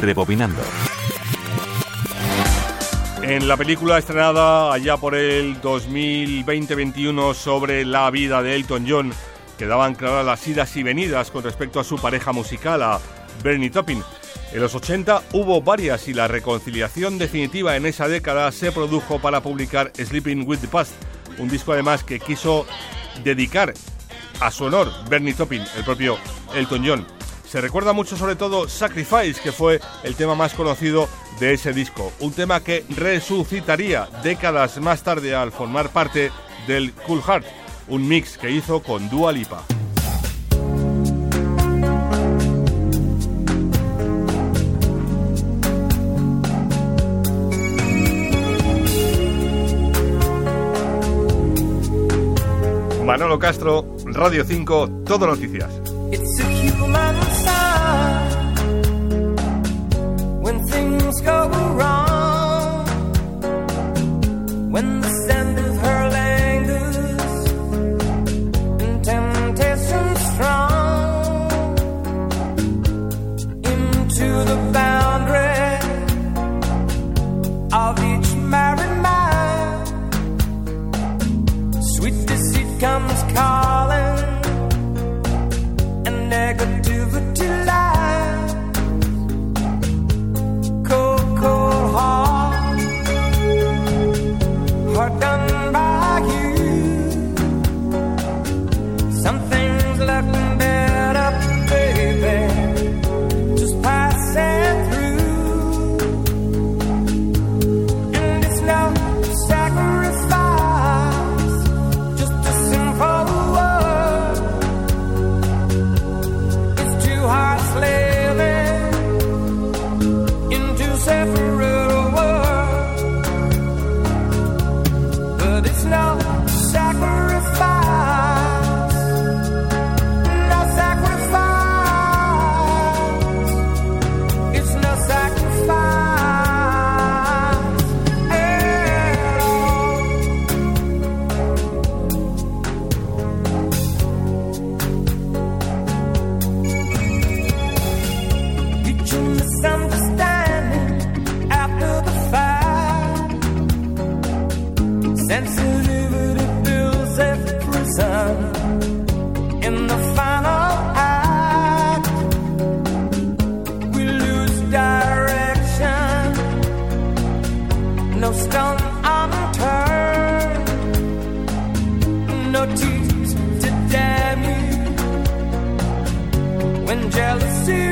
Rebobinando. En la película estrenada allá por el 2020-21 sobre la vida de Elton John, quedaban claras las idas y venidas con respecto a su pareja musical, a Bernie Taupin. En los 80 hubo varias y la reconciliación definitiva en esa década se produjo para publicar Sleeping with the Past, un disco además que quiso dedicar a su honor Bernie Taupin, el propio Elton John. Se recuerda mucho sobre todo Sacrifice, que fue el tema más conocido de ese disco, un tema que resucitaría décadas más tarde al formar parte del Cool Heart, un mix que hizo con Dua Lipa. Manolo Castro, Radio 5, Todo Noticias. dreams go around. parler. No tears to damn you when jealousy